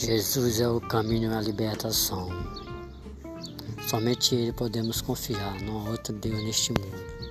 Jesus é o caminho e a libertação. Somente Ele podemos confiar, não há outro Deus neste mundo.